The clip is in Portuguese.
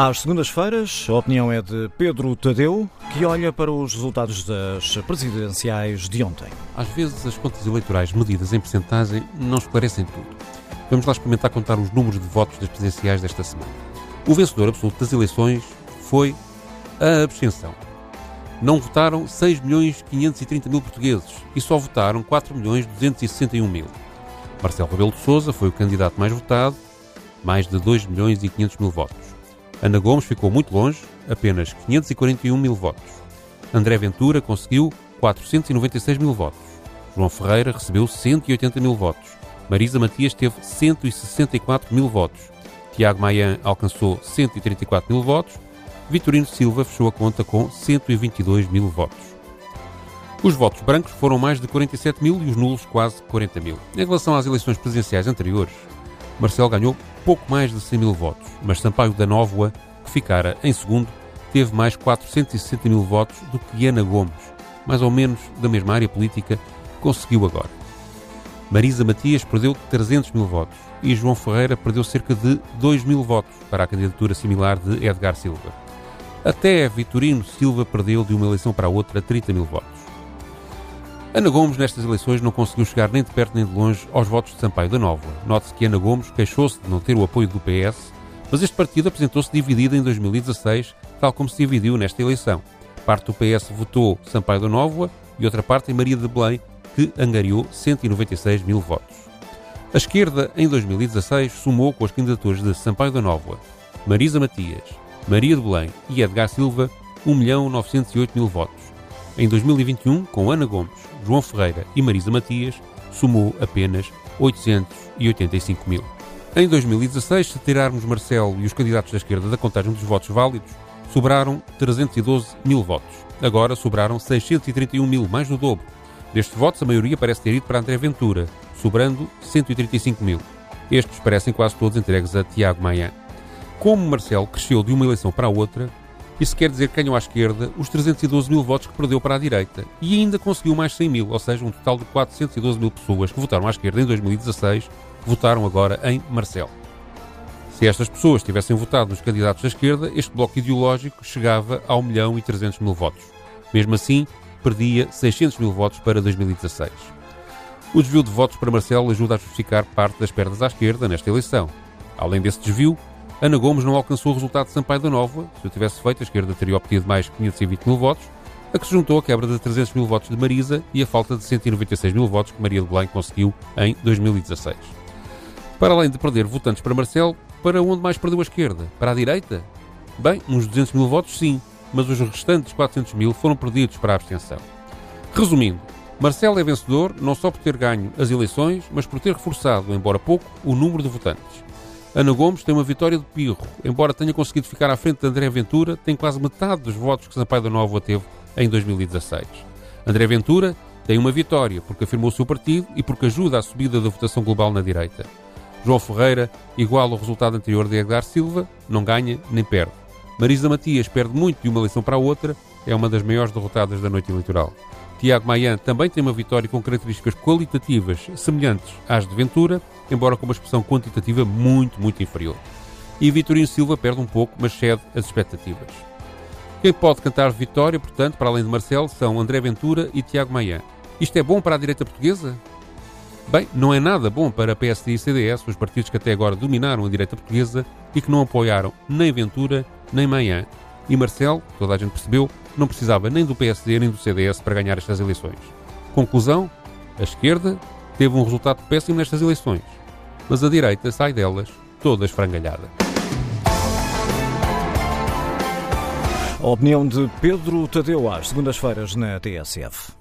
Às segundas-feiras, a opinião é de Pedro Tadeu, que olha para os resultados das presidenciais de ontem. Às vezes, as contas eleitorais medidas em percentagem não esclarecem tudo. Vamos lá experimentar contar os números de votos das presidenciais desta semana. O vencedor absoluto das eleições foi a abstenção. Não votaram 6 milhões 530 mil portugueses e só votaram 4 milhões 261 mil. Marcelo Rebelo de Sousa foi o candidato mais votado, mais de 2 milhões e 500 mil votos. Ana Gomes ficou muito longe, apenas 541 mil votos. André Ventura conseguiu 496 mil votos. João Ferreira recebeu 180 mil votos. Marisa Matias teve 164 mil votos. Tiago Maia alcançou 134 mil votos. Vitorino Silva fechou a conta com 122 mil votos. Os votos brancos foram mais de 47 mil e os nulos quase 40 mil. Em relação às eleições presidenciais anteriores, Marcelo ganhou pouco mais de 100 mil votos, mas Sampaio da Nóvoa, que ficara em segundo, teve mais 460 mil votos do que Ana Gomes, mais ou menos da mesma área política, conseguiu agora. Marisa Matias perdeu 300 mil votos e João Ferreira perdeu cerca de 2 mil votos para a candidatura similar de Edgar Silva. Até Vitorino Silva perdeu de uma eleição para outra 30 mil votos. Ana Gomes, nestas eleições, não conseguiu chegar nem de perto nem de longe aos votos de Sampaio da Nova. Note-se que Ana Gomes queixou-se de não ter o apoio do PS, mas este partido apresentou-se dividido em 2016, tal como se dividiu nesta eleição. Parte do PS votou Sampaio da Nova e outra parte em Maria de Belém, que angariou 196 mil votos. A esquerda, em 2016, somou com as candidaturas de Sampaio da Nova, Marisa Matias, Maria de Belém e Edgar Silva 1 milhão 908 mil votos. Em 2021, com Ana Gomes, João Ferreira e Marisa Matias, somou apenas 885 mil. Em 2016, se tirarmos Marcelo e os candidatos da esquerda da contagem dos votos válidos, sobraram 312 mil votos. Agora sobraram 631 mil, mais do dobro. Destes votos, a maioria parece ter ido para André Ventura, sobrando 135 mil. Estes parecem quase todos entregues a Tiago Maia. Como Marcelo cresceu de uma eleição para a outra, isso quer dizer que ganhou à esquerda os 312 mil votos que perdeu para a direita e ainda conseguiu mais 100 mil, ou seja, um total de 412 mil pessoas que votaram à esquerda em 2016 votaram agora em Marcelo. Se estas pessoas tivessem votado nos candidatos da esquerda, este bloco ideológico chegava a 1 milhão e 300 mil votos. Mesmo assim, perdia 600 mil votos para 2016. O desvio de votos para Marcelo ajuda a justificar parte das perdas à esquerda nesta eleição. Além desse desvio, Ana Gomes não alcançou o resultado de Sampaio da Nova. Se o tivesse feito, a esquerda teria obtido mais 520 mil votos, a que se juntou a quebra de 300 mil votos de Marisa e a falta de 196 mil votos que Maria de Belém conseguiu em 2016. Para além de perder votantes para Marcelo, para onde mais perdeu a esquerda? Para a direita? Bem, uns 200 mil votos sim, mas os restantes 400 mil foram perdidos para a abstenção. Resumindo, Marcelo é vencedor não só por ter ganho as eleições, mas por ter reforçado, embora pouco, o número de votantes. Ana Gomes tem uma vitória de pirro. Embora tenha conseguido ficar à frente de André Ventura, tem quase metade dos votos que Sampaio da Nova teve em 2016. André Ventura tem uma vitória porque afirmou o seu partido e porque ajuda à subida da votação global na direita. João Ferreira iguala o resultado anterior de Edgar Silva, não ganha nem perde. Marisa Matias perde muito de uma eleição para a outra, é uma das maiores derrotadas da noite eleitoral. Tiago Maia também tem uma vitória com características qualitativas semelhantes às de Ventura, embora com uma expressão quantitativa muito, muito inferior. E Vitorino Silva perde um pouco, mas cede as expectativas. Quem pode cantar vitória, portanto, para além de Marcelo, são André Ventura e Tiago Maia. Isto é bom para a direita portuguesa? Bem, não é nada bom para PSD e CDS, os partidos que até agora dominaram a direita portuguesa e que não apoiaram nem Ventura nem Maia. E Marcelo, toda a gente percebeu, não precisava nem do PSD nem do CDS para ganhar estas eleições. Conclusão: a esquerda teve um resultado péssimo nestas eleições, mas a direita sai delas toda esfrangalhada. A opinião de Pedro Tadeu às segundas-feiras na TSF.